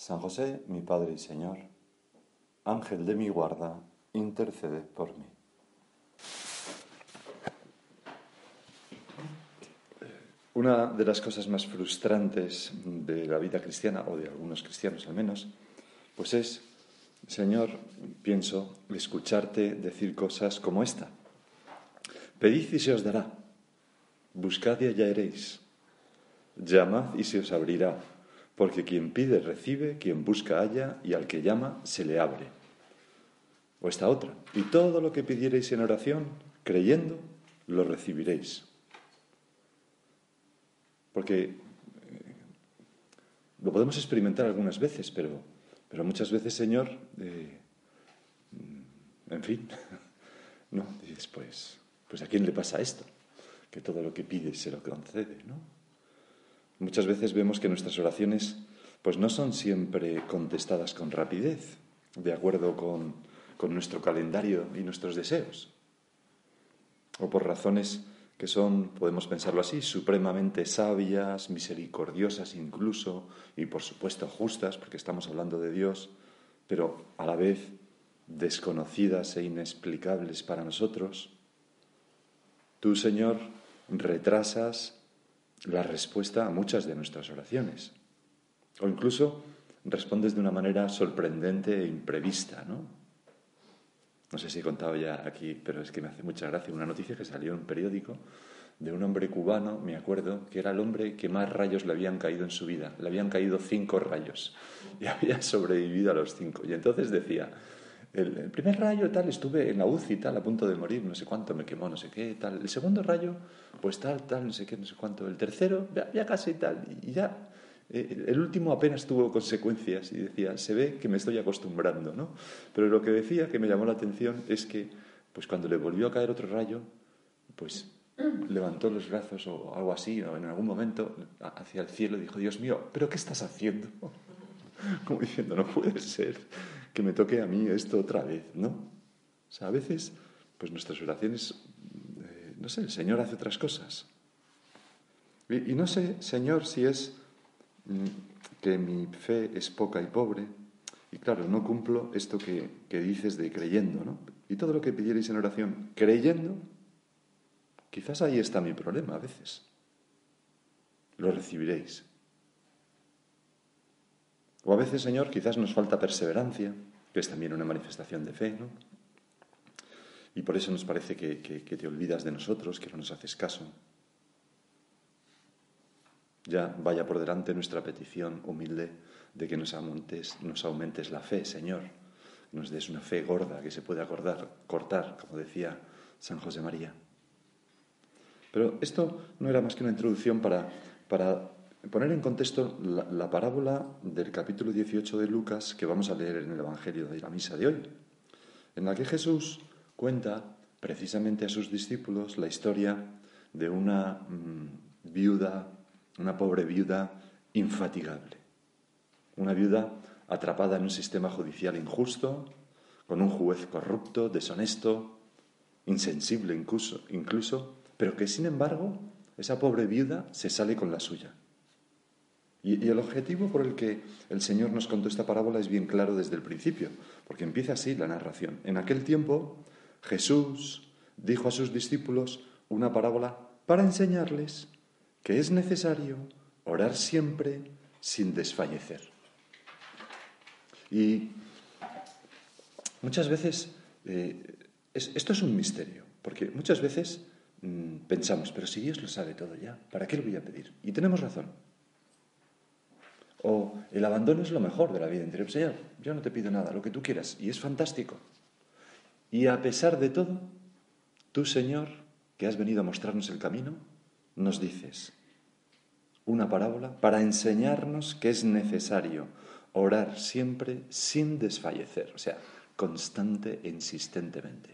San José, mi Padre y Señor, Ángel de mi guarda, intercede por mí. Una de las cosas más frustrantes de la vida cristiana, o de algunos cristianos al menos, pues es, Señor, pienso, escucharte decir cosas como esta. Pedid y se os dará, buscad y hallaréis, llamad y se os abrirá porque quien pide recibe, quien busca halla, y al que llama se le abre. O esta otra, y todo lo que pidiereis en oración, creyendo, lo recibiréis. Porque eh, lo podemos experimentar algunas veces, pero, pero muchas veces, Señor, eh, en fin, no, dices, pues, pues a quién le pasa esto, que todo lo que pide se lo concede, ¿no? Muchas veces vemos que nuestras oraciones pues no son siempre contestadas con rapidez, de acuerdo con, con nuestro calendario y nuestros deseos. O por razones que son, podemos pensarlo así, supremamente sabias, misericordiosas incluso, y por supuesto justas, porque estamos hablando de Dios, pero a la vez desconocidas e inexplicables para nosotros. Tú, Señor, retrasas la respuesta a muchas de nuestras oraciones. O incluso respondes de una manera sorprendente e imprevista, ¿no? No sé si he contado ya aquí, pero es que me hace mucha gracia una noticia que salió en un periódico de un hombre cubano, me acuerdo, que era el hombre que más rayos le habían caído en su vida. Le habían caído cinco rayos y había sobrevivido a los cinco. Y entonces decía, el, primer rayo tal, estuve en la UCI tal, a punto de morir, no sé cuánto, me quemó, no sé qué, tal. El segundo rayo, pues tal, tal, no sé qué, no sé cuánto. El tercero, ya, casi tal, y ya. Eh, el último apenas tuvo consecuencias y decía, se ve que me estoy acostumbrando, ¿no? Pero lo que decía que me llamó la atención es que, pues cuando le volvió a caer otro rayo, pues levantó los brazos o algo así, o en algún momento hacia el cielo dijo, Dios mío, ¿pero qué estás haciendo? Como diciendo, no puede ser que me toque a mí esto otra vez, ¿no? O sea, a veces, pues nuestras oraciones, eh, no sé, el Señor hace otras cosas. Y, no sé, Señor, si es mm, que mi fe es poca y pobre, y claro, no cumplo esto que, que dices de creyendo, ¿no? Y todo lo que pidierais en oración, creyendo, quizás ahí está mi problema a veces. Lo recibiréis. O a veces, Señor, quizás nos falta perseverancia, que es también una manifestación de fe, ¿no? Y por eso nos parece que, te olvidas de nosotros, que no nos haces caso. Ya vaya por delante nuestra petición humilde de que nos aumentes, nos aumentes la fe, Señor. Nos des una fe gorda que se puede acordar, cortar, como decía San José María. Pero esto no era más que una introducción para, para poner en contexto la, parábola del capítulo 18 de Lucas que vamos a leer en el Evangelio de la misa de hoy, en la que Jesús cuenta precisamente a sus discípulos la historia de una mm, viuda, una pobre viuda infatigable, una viuda atrapada en un sistema judicial injusto, con un juez corrupto, deshonesto, insensible incluso, incluso pero que sin embargo esa pobre viuda se sale con la suya y, el objetivo por el que el Señor nos contó esta parábola es bien claro desde el principio, porque empieza así la narración. En aquel tiempo Jesús dijo a sus discípulos una parábola para enseñarles que es necesario orar siempre sin desfallecer. Y muchas veces, eh, esto es un misterio, porque muchas veces mm, pensamos, pero si Dios lo sabe todo ya, ¿para qué lo voy a pedir? Y tenemos razón. O el abandono es lo mejor de la vida interior. Señor, yo no te pido nada, lo que tú quieras. Y es fantástico. Y a pesar de todo, tú, Señor, que has venido a mostrarnos el camino, nos dices una parábola para enseñarnos que es necesario orar siempre sin desfallecer, o sea, constante e insistentemente.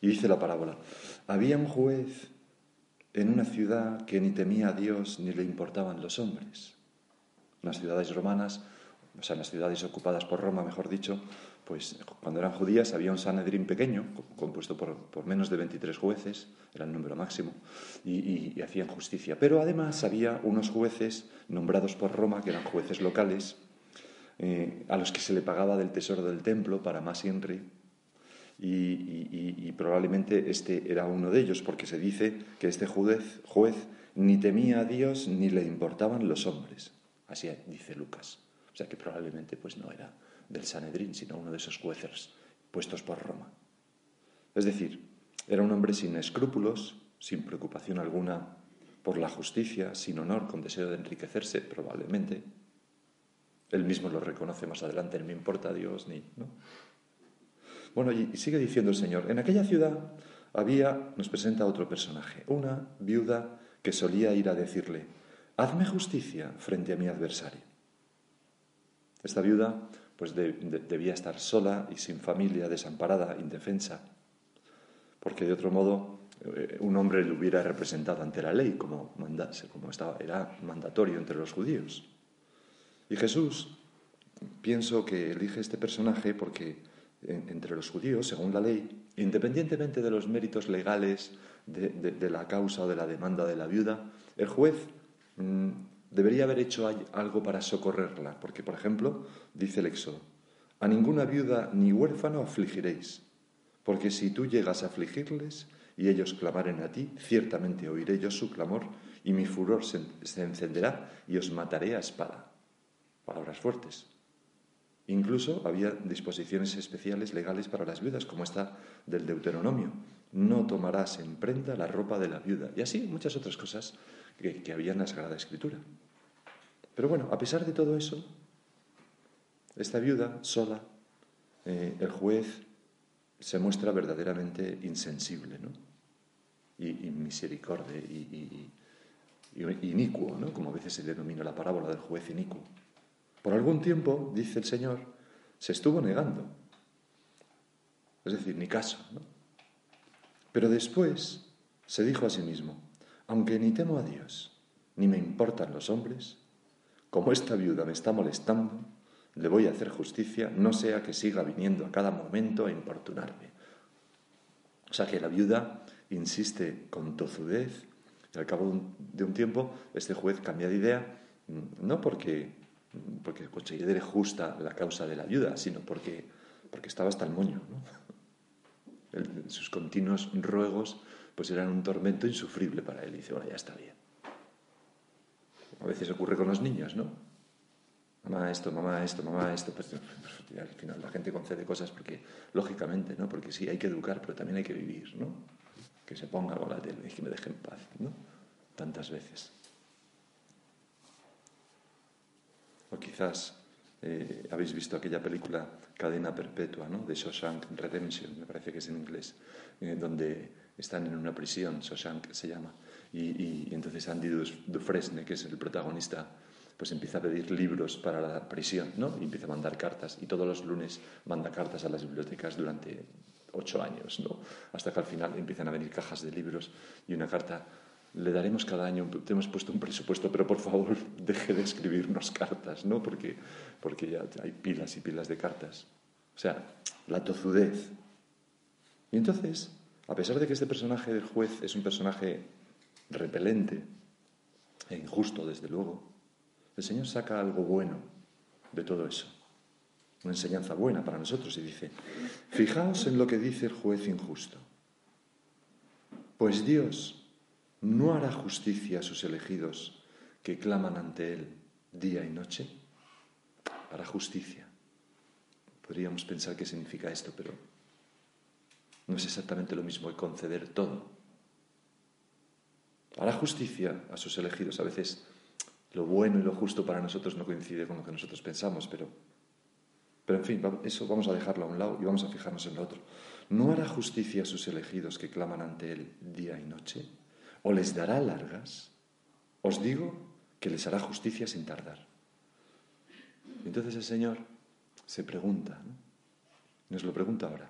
Y dice la parábola, había un juez en una ciudad que ni temía a Dios ni le importaban los hombres. Las ciudades romanas, o sea, las ciudades ocupadas por Roma, mejor dicho, pues cuando eran judías había un Sanedrín pequeño, compuesto por, menos de 23 jueces, era el número máximo, y, hacían justicia. Pero además había unos jueces nombrados por Roma, que eran jueces locales, eh, a los que se le pagaba del tesoro del templo para más Henry, y, probablemente este era uno de ellos, porque se dice que este juez, ni temía a Dios ni le importaban los hombres. Así dice Lucas. O sea que probablemente pues no era del Sanedrín, sino uno de esos jueces puestos por Roma. Es decir, era un hombre sin escrúpulos, sin preocupación alguna por la justicia, sin honor, con deseo de enriquecerse, probablemente. Él mismo lo reconoce más adelante, no me importa Dios ni. ¿no? Bueno, y sigue diciendo el Señor, en aquella ciudad había, nos presenta otro personaje, una viuda que solía ir a decirle, hazme justicia frente a mi adversario. Esta viuda pues debía estar sola y sin familia, desamparada, indefensa, porque de otro modo eh, un hombre le hubiera representado ante la ley, como, como estaba, era mandatorio entre los judíos. Y Jesús, pienso que elige este personaje porque entre los judíos, según la ley, independientemente de los méritos legales de, la causa o de la demanda de la viuda, el juez mm, debería haber hecho algo para socorrerla, porque, por ejemplo, dice el Éxodo, a ninguna viuda ni huérfano afligiréis, porque si tú llegas a afligirles y ellos clamaren a ti, ciertamente oiré yo su clamor y mi furor se, encenderá y os mataré a espada. Palabras fuertes. Incluso había disposiciones especiales legales para las viudas, como esta del Deuteronomio. No tomarás en prenda la ropa de la viuda. Y así muchas otras cosas que, había en la Sagrada Escritura. Pero bueno, a pesar de todo eso, esta viuda sola, eh, el juez se muestra verdaderamente insensible ¿no? y, misericordia y, inicuo, ¿no? como a veces se denomina la parábola del juez inicuo. Por algún tiempo, dice el Señor, se estuvo negando. Es decir, ni caso. Pero después se dijo a sí mismo, aunque ni temo a Dios, ni me importan los hombres, como esta viuda me está molestando, le voy a hacer justicia, no sea que siga viniendo a cada momento a importunarme. O sea que la viuda insiste con tozudez y al cabo de un tiempo este juez cambia de idea, no porque, porque considere justa la causa de la viuda, sino porque, porque estaba hasta el moño. sus continuos ruegos pues eran un tormento insufrible para él. Y dice, bueno, ya está bien. A veces ocurre con los niños, ¿no? Mamá esto, mamá esto, mamá esto. Pues, pues al final la gente concede cosas porque, lógicamente, ¿no? Porque sí, hay que educar, pero también hay que vivir, ¿no? Que se ponga con la tele y que me deje en paz, ¿no? Tantas veces. O quizás eh, habéis visto aquella película Cadena Perpetua, ¿no? De Shawshank Redemption, me parece que es en inglés, eh, donde están en una prisión, Shawshank se llama, y, entonces Andy Dufresne, que es el protagonista, pues empieza a pedir libros para la prisión, ¿no? Y empieza a mandar cartas, y todos los lunes manda cartas a las bibliotecas durante ocho años, ¿no? Hasta que al final empiezan a venir cajas de libros y una carta le daremos cada año, te hemos puesto un presupuesto, pero por favor deje de escribirnos cartas, ¿no? Porque, porque ya hay pilas y pilas de cartas. O sea, la tozudez. Y entonces a pesar de que este personaje del juez es un personaje repelente e injusto, desde luego, el Señor saca algo bueno de todo eso, una enseñanza buena para nosotros y dice, fijaos en lo que dice el juez injusto, pues Dios no hará justicia a sus elegidos que claman ante Él día y noche, hará justicia. Podríamos pensar qué significa esto, pero no es exactamente lo mismo que conceder todo. Hará justicia a sus elegidos. A veces lo bueno y lo justo para nosotros no coincide con lo que nosotros pensamos, pero, pero en fin, eso vamos a dejarlo a un lado y vamos a fijarnos en lo otro. ¿No hará justicia a sus elegidos que claman ante Él día y noche? ¿O les dará largas? Os digo que les hará justicia sin tardar. Entonces el Señor se pregunta, nos lo pregunta ahora,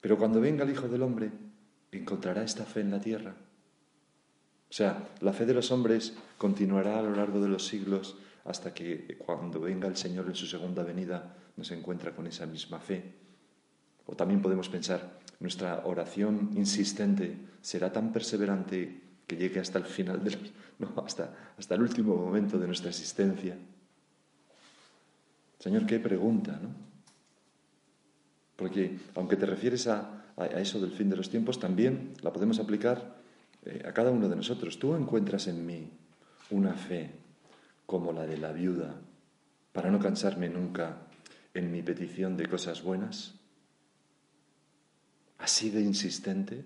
pero cuando venga el Hijo del Hombre, ¿encontrará esta fe en la tierra? O sea, la fe de los hombres continuará a lo largo de los siglos hasta que cuando venga el Señor en su segunda venida nos encuentra con esa misma fe. O también podemos pensar, nuestra oración insistente será tan perseverante que llegue hasta el final, de no, hasta, hasta el último momento de nuestra existencia. Señor, qué pregunta, ¿no? Porque aunque te refieres a, eso del fin de los tiempos, también la podemos aplicar eh, a cada uno de nosotros. Tú encuentras en mí una fe como la de la viuda para no cansarme nunca en mi petición de cosas buenas así de insistente,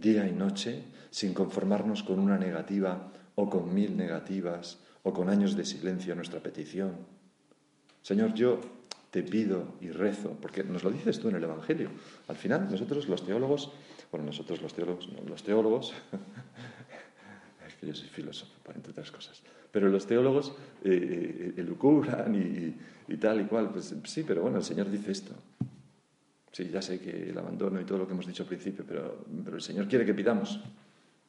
día y noche, sin conformarnos con una negativa o con mil negativas o con años de silencio a nuestra petición. Señor, yo te pido y rezo, porque nos lo dices tú en el Evangelio. Al final, nosotros los teólogos, bueno, nosotros los teólogos, no, los teólogos, es que yo soy filósofo, entre otras cosas, pero los teólogos eh, eh, elucubran y, y tal y cual, pues sí, pero bueno, el Señor dice esto. Sí, ya sé que el abandono y todo lo que hemos dicho al principio, pero, el Señor quiere que pidamos.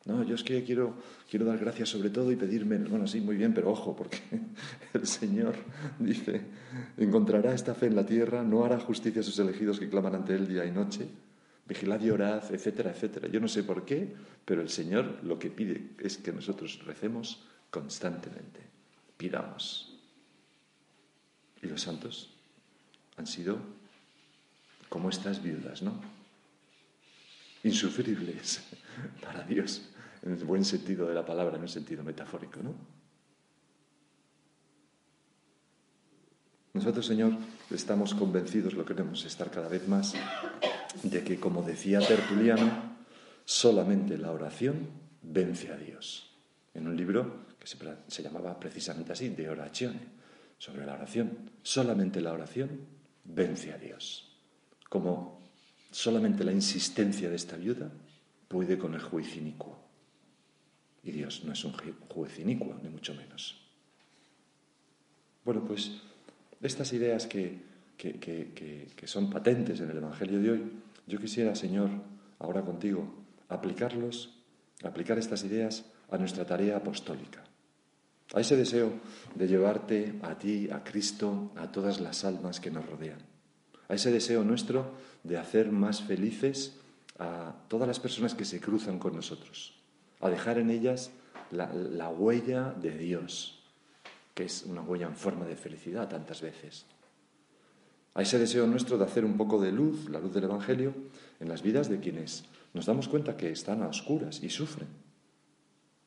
No, yo es que quiero, quiero dar gracias sobre todo y pedir menos. Bueno, sí, muy bien, pero ojo, porque el Señor dice, encontrará esta fe en la tierra, no hará justicia a sus elegidos que claman ante Él día y noche, vigilad y orad, etcétera, etcétera. Yo no sé por qué, pero el Señor lo que pide es que nosotros recemos constantemente, pidamos. Y los santos han sido como estas viudas, ¿no? Insufribles para Dios, en el buen sentido de la palabra, en el sentido metafórico, ¿no? Nosotros, Señor, estamos convencidos, lo queremos estar cada vez más, de que, como decía Tertuliano, solamente la oración vence a Dios. En un libro que se, llamaba precisamente así, de orazione, sobre la oración. Solamente la oración vence a Dios como solamente la insistencia de esta viuda puede con el juez inicuo. Y Dios no es un juez inicuo, ni mucho menos. Bueno, pues estas ideas que, que, son patentes en el Evangelio de hoy, yo quisiera, Señor, ahora contigo, aplicarlos, aplicar estas ideas a nuestra tarea apostólica. A ese deseo de llevarte a ti, a Cristo, a todas las almas que nos rodean a ese deseo nuestro de hacer más felices a todas las personas que se cruzan con nosotros, a dejar en ellas la, huella de Dios, que es una huella en forma de felicidad tantas veces. A ese deseo nuestro de hacer un poco de luz, la luz del Evangelio, en las vidas de quienes nos damos cuenta que están a oscuras y sufren.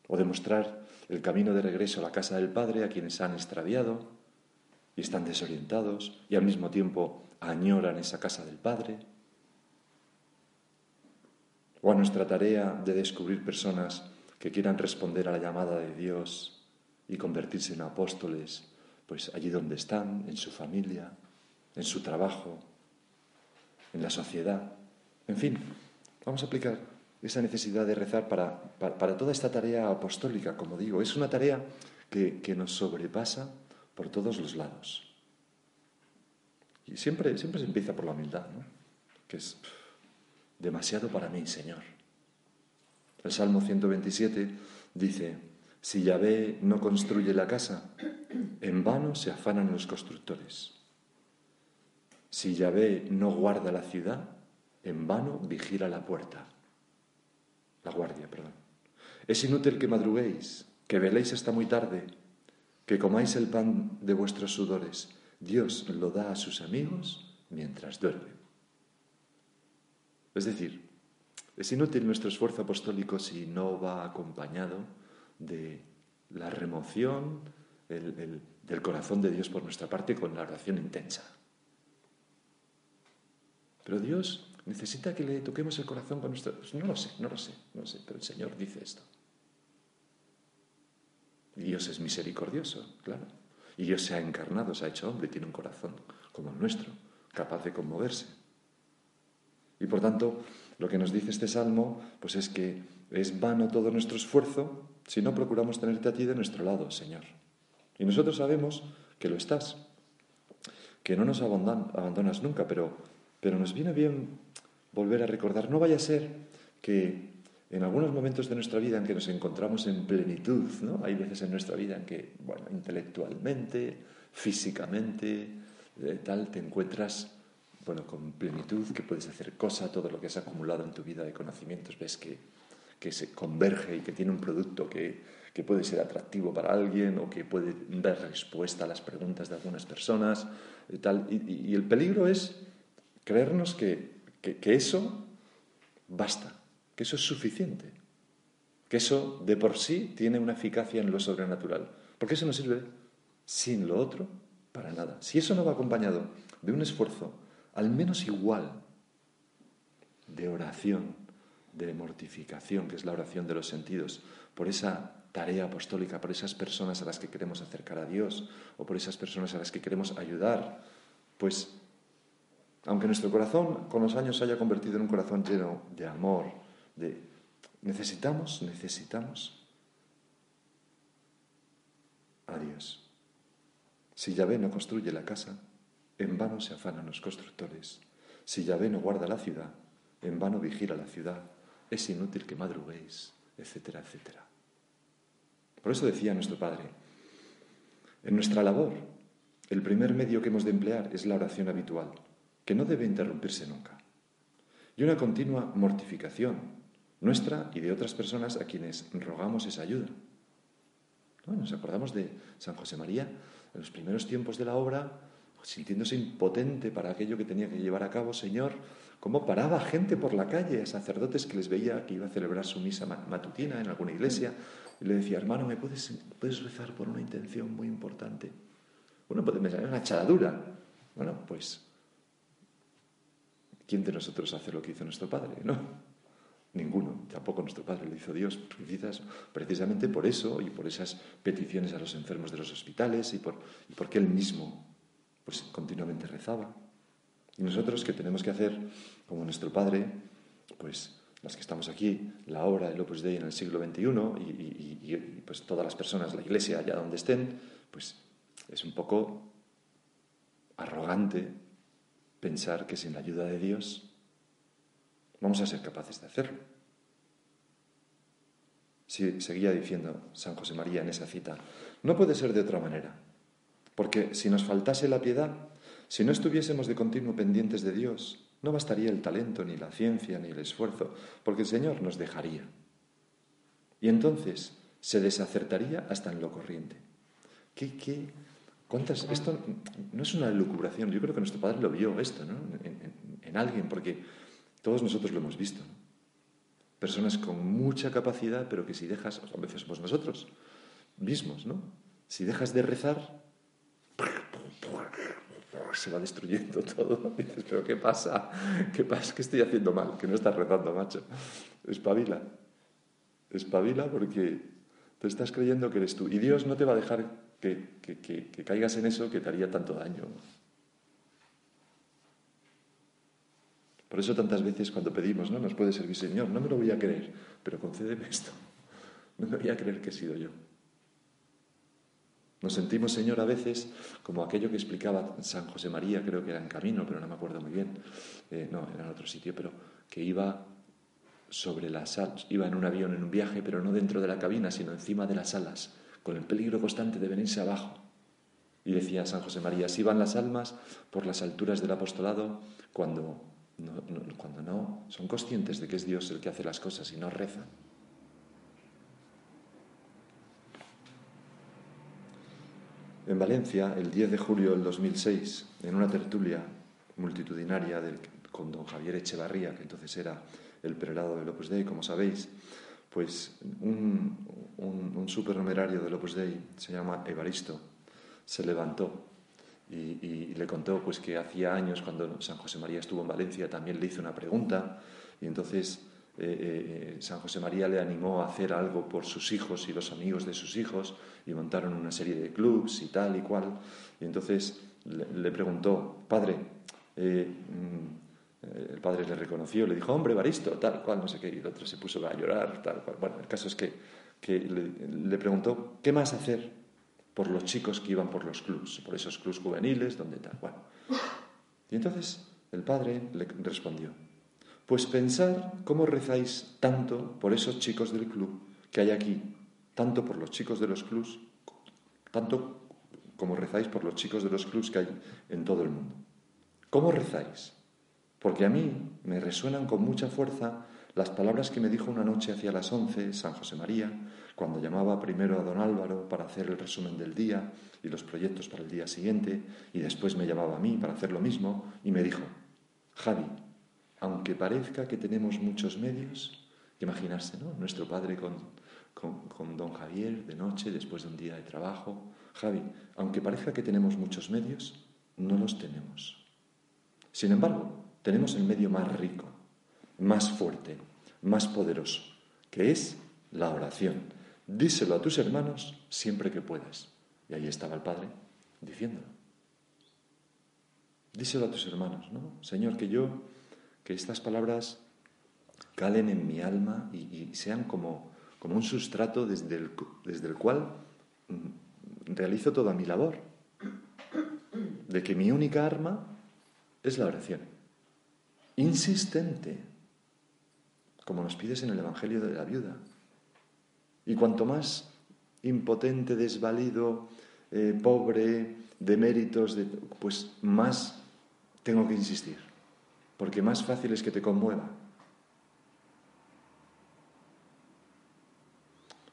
O demostrar el camino de regreso a la casa del Padre a quienes han extraviado y están desorientados y al mismo tiempo añoran esa casa del Padre, o a nuestra tarea de descubrir personas que quieran responder a la llamada de Dios y convertirse en apóstoles, pues allí donde están, en su familia, en su trabajo, en la sociedad. En fin, vamos a aplicar esa necesidad de rezar para, para, toda esta tarea apostólica, como digo. Es una tarea que, que nos sobrepasa por todos los lados. Y siempre, siempre se empieza por la humildad, ¿no? que es demasiado para mí, Señor. El Salmo 127 dice, si Yahvé no construye la casa, en vano se afanan los constructores. Si Yahvé no guarda la ciudad, en vano vigila la puerta. La guardia, perdón. Es inútil que madruguéis, que veléis hasta muy tarde, que comáis el pan de vuestros sudores Dios lo da a sus amigos mientras duermen. Es decir, es inútil nuestro esfuerzo apostólico si no va acompañado de la remoción del corazón de Dios por nuestra parte con la oración intensa. Pero Dios necesita que le toquemos el corazón con nuestro... No lo sé, no lo sé, no lo sé, pero el Señor dice esto. Dios es misericordioso, claro. Y Dios se ha encarnado, se ha hecho hombre, tiene un corazón como el nuestro, capaz de conmoverse. Y por tanto, lo que nos dice este salmo, pues es que es vano todo nuestro esfuerzo si no procuramos tenerte a ti de nuestro lado, Señor. Y nosotros sabemos que lo estás, que no nos abandonas nunca, pero, pero nos viene bien volver a recordar, no vaya a ser que en algunos momentos de nuestra vida en que nos encontramos en plenitud, ¿no? Hay veces en nuestra vida en que, bueno, intelectualmente, físicamente, eh, tal, te encuentras, bueno, con plenitud, que puedes hacer cosa, todo lo que has acumulado en tu vida de conocimientos, ves que, que se converge y que tiene un producto que, que puede ser atractivo para alguien o que puede dar respuesta a las preguntas de algunas personas y tal. Y, el peligro es creernos que, que eso basta que eso es suficiente, que eso de por sí tiene una eficacia en lo sobrenatural, porque eso no sirve sin lo otro para nada. Si eso no va acompañado de un esfuerzo al menos igual de oración, de mortificación, que es la oración de los sentidos, por esa tarea apostólica, por esas personas a las que queremos acercar a Dios o por esas personas a las que queremos ayudar, pues aunque nuestro corazón con los años se haya convertido en un corazón lleno de amor, de necesitamos, necesitamos a Dios. Si Yahvé no construye la casa, en vano se afanan los constructores. Si Yahvé no guarda la ciudad, en vano vigila la ciudad. Es inútil que madruguéis, etcétera, etcétera. Por eso decía nuestro Padre, en nuestra labor, el primer medio que hemos de emplear es la oración habitual, que no debe interrumpirse nunca, y una continua mortificación nuestra y de otras personas a quienes rogamos esa ayuda. Nos acordamos de San José María en los primeros tiempos de la obra, sintiéndose impotente para aquello que tenía que llevar a cabo, Señor, cómo paraba gente por la calle, a sacerdotes que les veía que iba a celebrar su misa matutina en alguna iglesia, y le decía, hermano, ¿me puedes, puedes rezar por una intención muy importante? Uno puede pensar, es una charadura. Bueno, pues, ¿quién de nosotros hace lo que hizo nuestro Padre? ¿No? Ninguno, tampoco nuestro Padre lo hizo Dios, precisamente por eso y por esas peticiones a los enfermos de los hospitales y, por, y porque Él mismo pues, continuamente rezaba. Y nosotros que tenemos que hacer, como nuestro Padre, pues las que estamos aquí, la obra del Opus Dei en el siglo XXI y, y, pues todas las personas, la Iglesia, allá donde estén, pues es un poco arrogante pensar que sin la ayuda de Dios vamos a ser capaces de hacerlo. Si seguía diciendo San José María en esa cita, no puede ser de otra manera, porque si nos faltase la piedad, si no estuviésemos de continuo pendientes de Dios, no bastaría el talento, ni la ciencia, ni el esfuerzo, porque el Señor nos dejaría. Y entonces se desacertaría hasta en lo corriente. ¿Qué, qué, cuántas, esto no es una lucubración, yo creo que nuestro Padre lo vio esto ¿no? en alguien, porque todos nosotros lo hemos visto. Personas con mucha capacidad, pero que si dejas, a veces somos nosotros mismos, ¿no? Si dejas de rezar, se va destruyendo todo. dices, pero ¿qué pasa? ¿Qué pasa? ¿Qué estoy haciendo mal? Que no estás rezando, macho. Espabila. Espabila porque te estás creyendo que eres tú. Y Dios no te va a dejar que, que caigas en eso que te haría tanto daño. Por eso tantas veces cuando pedimos, ¿no? Nos puede servir, Señor, no me lo voy a creer, pero concédeme esto. No me voy a creer que he sido yo. Nos sentimos, Señor, a veces como aquello que explicaba San José María, creo que era en camino, pero no me acuerdo muy bien, eh, no, era en otro sitio, pero que iba sobre las alas, iba en un avión en un viaje, pero no dentro de la cabina, sino encima de las alas, con el peligro constante de venirse abajo. Y decía San José María, si van las almas por las alturas del apostolado cuando cuando no son conscientes de que es Dios el que hace las cosas y no rezan. En Valencia, el 10 de julio del 2006, en una tertulia multitudinaria con don Javier Echevarría, que entonces era el prelado del Opus Dei, como sabéis, pues un, un, un supernumerario del Opus Dei, se llama Evaristo, se levantó y, le contó pues que hacía años cuando San José María estuvo en Valencia también le hizo una pregunta y entonces eh, eh, San José María le animó a hacer algo por sus hijos y los amigos de sus hijos y montaron una serie de clubs y tal y cual y entonces le, preguntó padre eh, mm, el padre le reconoció le dijo hombre Baristo tal cual no sé qué y el otro se puso a llorar tal cual. Bueno el caso es que, que le, le preguntó qué más hacer por los chicos que iban por los clubs, por esos clubs juveniles, donde tal. Bueno. Y entonces el padre le respondió, pues pensar cómo rezáis tanto por esos chicos del club que hay aquí, tanto por los chicos de los clubs, tanto como rezáis por los chicos de los clubs que hay en todo el mundo. ¿Cómo rezáis? Porque a mí me resuenan con mucha fuerza las palabras que me dijo una noche hacia las once San José María, cuando llamaba primero a don Álvaro para hacer el resumen del día y los proyectos para el día siguiente, y después me llamaba a mí para hacer lo mismo, y me dijo, Javi, aunque parezca que tenemos muchos medios, imaginarse, ¿no? Nuestro padre con, con don Javier de noche, después de un día de trabajo, Javi, aunque parezca que tenemos muchos medios, no los tenemos. Sin embargo, tenemos el medio más rico, más fuerte, más poderoso, que es la oración. Díselo a tus hermanos siempre que puedas. Y ahí estaba el Padre diciéndolo. Díselo a tus hermanos, ¿no? Señor, que yo, que estas palabras calen en mi alma y, sean como, como, un sustrato desde el, desde el cual mm, realizo toda mi labor. De que mi única arma es la oración. Insistente, como nos pides en el Evangelio de la viuda. Y cuanto más impotente, desvalido, eh, pobre, de méritos, pues más tengo que insistir, porque más fácil es que te conmueva.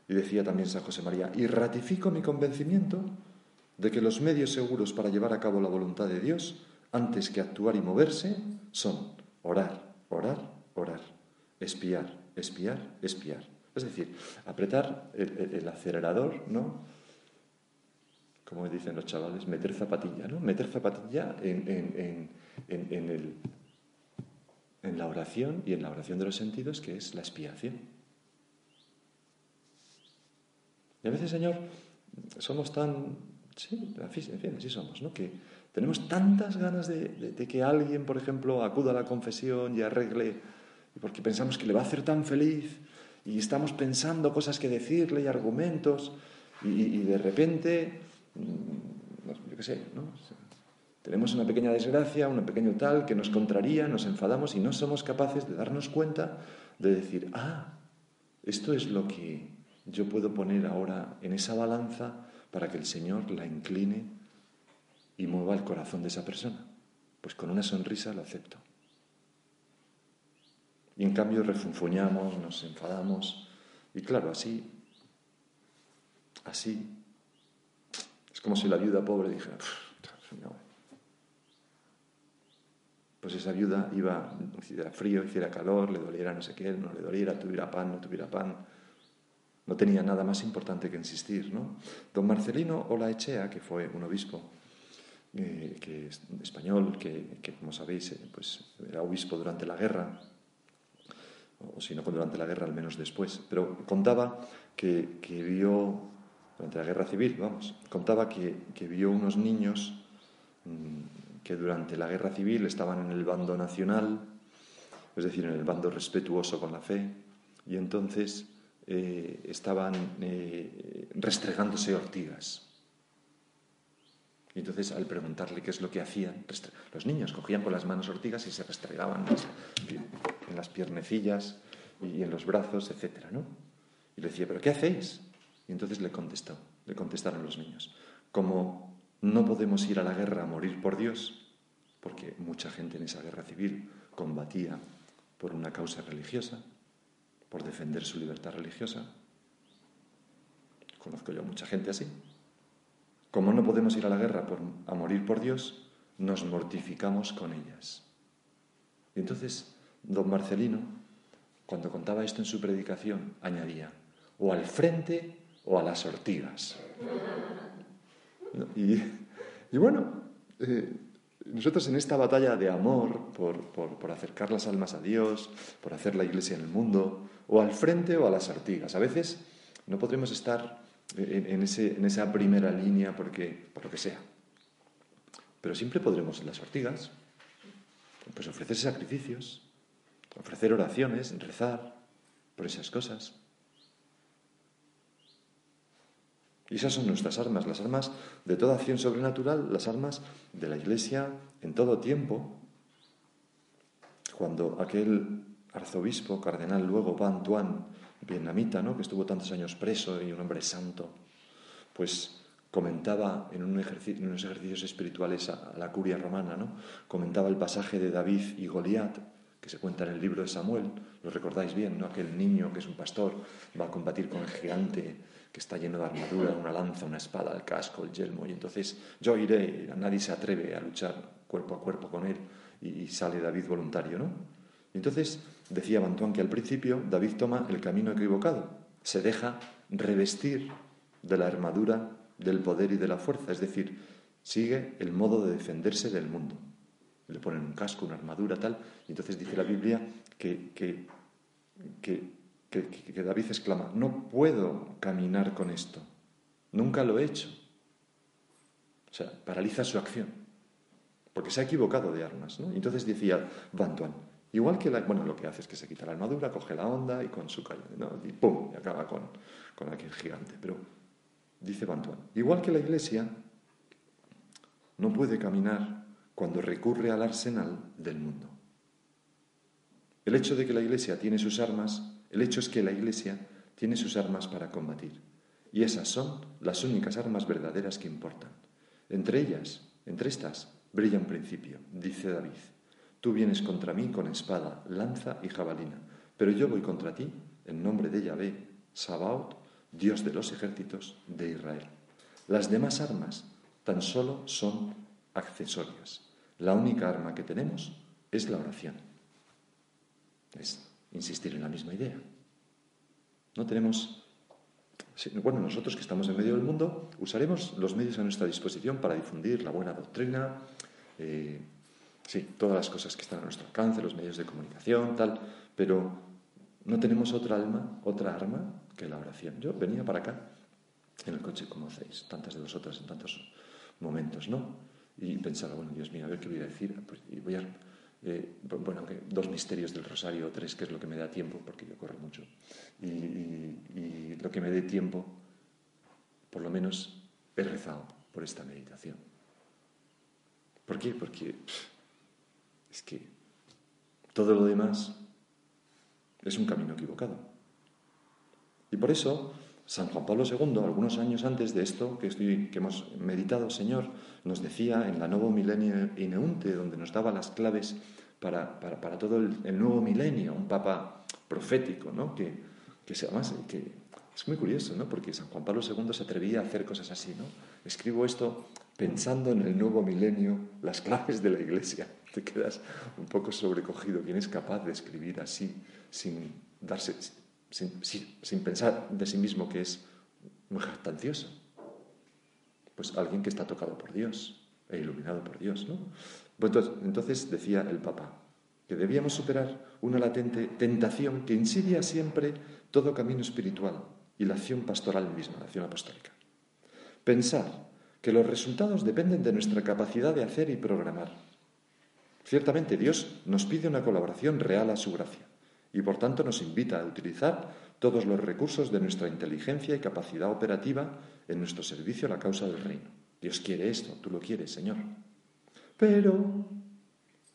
Y decía también San José María, y ratifico mi convencimiento de que los medios seguros para llevar a cabo la voluntad de Dios, antes que actuar y moverse, son orar, orar, orar espiar, espiar, espiar. Es decir, apretar el, acelerador, ¿no? Como dicen los chavales, meter zapatilla, ¿no? Meter zapatilla en, la oración y en la oración de los sentidos, que es la expiación. Y a veces, Señor, somos tan... Sí, en fin, así somos, ¿no? Que tenemos tantas ganas de que alguien, por ejemplo, acuda a la confesión y arregle porque pensamos que le va a hacer tan feliz y estamos pensando cosas que decirle y argumentos y, de repente, mm, yo qué sé, ¿no? tenemos una pequeña desgracia, un pequeño tal que nos contraría, nos enfadamos y no somos capaces de darnos cuenta de decir, ah, esto es lo que yo puedo poner ahora en esa balanza para que el Señor la incline y mueva el corazón de esa persona. Pues con una sonrisa lo acepto. Y en cambio refunfuñamos, nos enfadamos. Y claro, así, así, es como si la viuda pobre dijera, pues esa viuda iba, hiciera frío, hiciera calor, le doliera no sé qué, no le doliera, tuviera pan, no tuviera pan. No tenía nada más importante que insistir, ¿no? Don Marcelino Olaechea, que fue un obispo eh, que es español, que, que, como sabéis, eh, pues era obispo durante la guerra, o si no durante la guerra, al menos después. Pero contaba que, vio, durante la guerra civil, vamos, contaba que, vio unos niños mm, que durante la guerra civil estaban en el bando nacional, es decir, en el bando respetuoso con la fe, y entonces eh, estaban eh, restregándose ortigas. Y entonces, al preguntarle qué es lo que hacían, los niños cogían con las manos ortigas y se restregaban en las piernecillas y en los brazos, etc. ¿no? Y le decía, ¿pero qué hacéis? Y entonces le contestó, le contestaron los niños, como no podemos ir a la guerra a morir por Dios, porque mucha gente en esa guerra civil combatía por una causa religiosa, por defender su libertad religiosa. Conozco yo mucha gente así. Como no podemos ir a la guerra a morir por Dios, nos mortificamos con ellas. Y entonces, don Marcelino, cuando contaba esto en su predicación, añadía, o al frente o a las ortigas. Y, bueno, eh, nosotros en esta batalla de amor por, por, acercar las almas a Dios, por hacer la iglesia en el mundo, o al frente o a las ortigas. A veces no podremos estar en, esa primera línea porque, por lo que sea. Pero siempre podremos en las ortigas pues ofrecer sacrificios, ofrecer oraciones, rezar por esas cosas. Y esas son nuestras armas, las armas de toda acción sobrenatural, las armas de la Iglesia en todo tiempo. Cuando aquel arzobispo, cardenal luego, Ban vietnamita, ¿no? que estuvo tantos años preso y un hombre santo, pues comentaba en, unos ejercicios espirituales a, la curia romana, ¿no? comentaba el pasaje de David y Goliat, que se cuenta en el libro de Samuel, lo recordáis bien, ¿no? aquel niño que es un pastor va a combatir con el gigante que está lleno de armadura, una lanza, una espada, el casco, el yelmo, y entonces yo iré, nadie se atreve a luchar cuerpo a cuerpo con él, y sale David voluntario, ¿no? entonces decía Bantuán que al principio David toma el camino equivocado, se deja revestir de la armadura del poder y de la fuerza, es decir, sigue el modo de defenderse del mundo. Le ponen un casco, una armadura, tal, y entonces dice la Biblia que, que, que, David exclama, no puedo caminar con esto, nunca lo he hecho. O sea, paraliza su acción, porque se ha equivocado de armas. ¿no? Entonces decía Bantuan, igual que la, bueno, lo que hace es que se quita la armadura, coge la onda y con su calle, ¿no? y ¡pum! y acaba con, con aquel gigante. Pero dice Bantuan, igual que la iglesia no puede caminar cuando recurre al arsenal del mundo. El hecho de que la iglesia tiene sus armas el hecho es que la Iglesia tiene sus armas para combatir, y esas son las únicas armas verdaderas que importan. Entre ellas, entre estas, brilla un principio, dice David. Tú vienes contra mí con espada, lanza y jabalina, pero yo voy contra ti en nombre de Yahvé, Sabaoth, Dios de los ejércitos de Israel. Las demás armas tan solo son accesorias. La única arma que tenemos es la oración. Es insistir en la misma idea. No tenemos... Bueno, nosotros que estamos en medio del mundo usaremos los medios a nuestra disposición para difundir la buena doctrina, eh, sí, todas las cosas que están a nuestro alcance, los medios de comunicación, tal, pero no tenemos otra alma, otra arma que la oración. Yo venía para acá en el coche, como hacéis, tantas de vosotras en tantos momentos, ¿no? Y pensaba, bueno, Dios mío, a ver qué voy a decir. Pues, y voy a eh, bueno, dos misterios del rosario o tres, que es lo que me da tiempo, porque yo corro mucho. Y, lo que me dé tiempo, por lo menos he rezado por esta meditación. ¿Por qué? Porque es que todo lo demás es un camino equivocado. Y por eso San Juan Pablo II, algunos años antes de esto que, hemos meditado, Señor, nos decía en la Nuevo Milenio Ineunte, donde nos daba las claves para, todo el, nuevo milenio, un papa profético, ¿no? que, que, además, que es muy curioso, ¿no? porque San Juan Pablo II se atrevía a hacer cosas así. ¿no? Escribo esto pensando en el nuevo milenio, las claves de la Iglesia. Te quedas un poco sobrecogido. ¿Quién es capaz de escribir así sin darse, sin, pensar de sí mismo que es muy jactancioso? Pues alguien que está tocado por Dios e iluminado por Dios, ¿no? Pues entonces, decía el Papa que debíamos superar una latente tentación que insidia siempre todo camino espiritual y la acción pastoral misma, la acción apostólica. Pensar que los resultados dependen de nuestra capacidad de hacer y programar. Ciertamente Dios nos pide una colaboración real a su gracia y por tanto nos invita a utilizar todos los recursos de nuestra inteligencia y capacidad operativa en nuestro servicio a la causa del reino. Dios quiere esto, tú lo quieres, Señor. Pero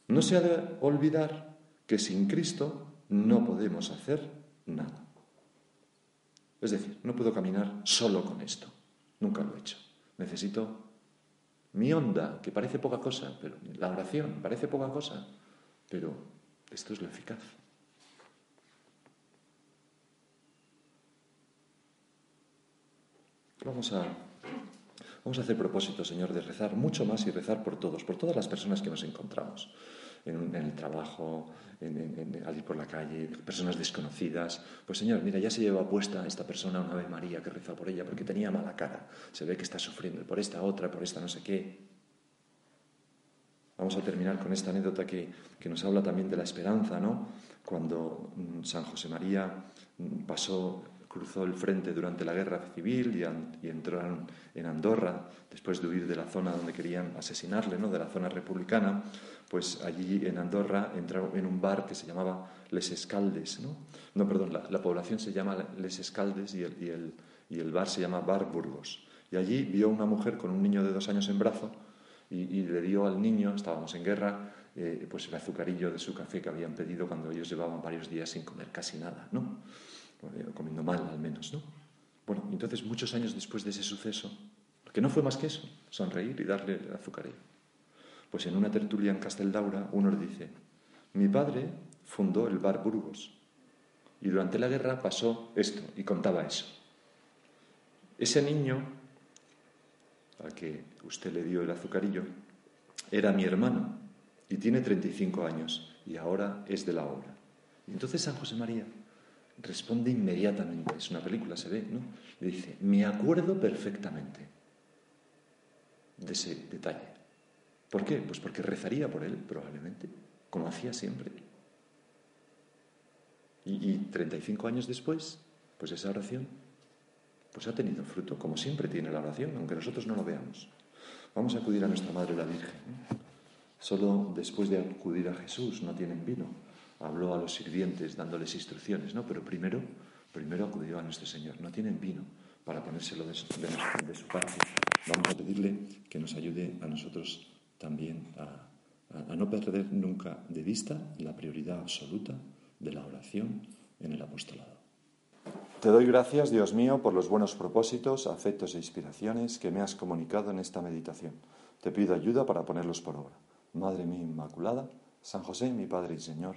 no se ha de olvidar que sin Cristo no podemos hacer nada. Es decir, no puedo caminar solo con esto. Nunca lo he hecho. Necesito mi onda, que parece poca cosa, pero la oración parece poca cosa, pero esto es lo eficaz. Vamos a Vamos a hacer propósito, Señor, de rezar mucho más y rezar por todos, por todas las personas que nos encontramos. En, el trabajo, al ir por la calle, personas desconocidas. Pues Señor, mira, ya se lleva puesta esta persona una Ave María que reza por ella porque tenía mala cara. Se ve que está sufriendo por esta otra, por esta no sé qué. Vamos a terminar con esta anécdota que, que nos habla también de la esperanza, ¿no? Cuando mm, San José María mm, pasó cruzó el frente durante la guerra civil y, entró en Andorra después de huir de la zona donde querían asesinarle, ¿no? de la zona republicana, pues allí en Andorra entró en un bar que se llamaba Les Escaldes. No, no perdón, la, población se llama Les Escaldes y, el, y el bar se llama Bar Burgos. Y allí vio una mujer con un niño de dos años en brazo y, le dio al niño, estábamos en guerra, eh, pues el azucarillo de su café que habían pedido cuando ellos llevaban varios días sin comer casi nada, ¿no? Eh, comiendo mal al menos, ¿no? Bueno, entonces muchos años después de ese suceso, que no fue más que eso, sonreír y darle el azucarillo. Pues en una tertulia en Casteldaura uno le dice, mi padre fundó el bar Burgos y durante la guerra pasó esto y contaba eso. Ese niño al que usted le dio el azucarillo era mi hermano y tiene 35 años y ahora es de la obra. Y entonces San José María responde inmediatamente, es una película, se ve, ¿no? Le dice, me acuerdo perfectamente de ese detalle. ¿Por qué? Pues porque rezaría por él, probablemente, como hacía siempre. Y, y 35 años después, pues esa oración pues ha tenido fruto, como siempre tiene la oración, aunque nosotros no lo veamos. Vamos a acudir a nuestra Madre la Virgen. Solo después de acudir a Jesús no tienen vino. Habló a los sirvientes dándoles instrucciones, ¿no? Pero primero, primero acudió a nuestro Señor. No tienen vino para ponérselo de su, parte. Vamos a pedirle que nos ayude a nosotros también a no perder nunca de vista la prioridad absoluta de la oración en el apostolado. Te doy gracias, Dios mío, por los buenos propósitos, afectos e inspiraciones que me has comunicado en esta meditación. Te pido ayuda para ponerlos por obra. Madre mía Inmaculada, San José, mi Padre y Señor,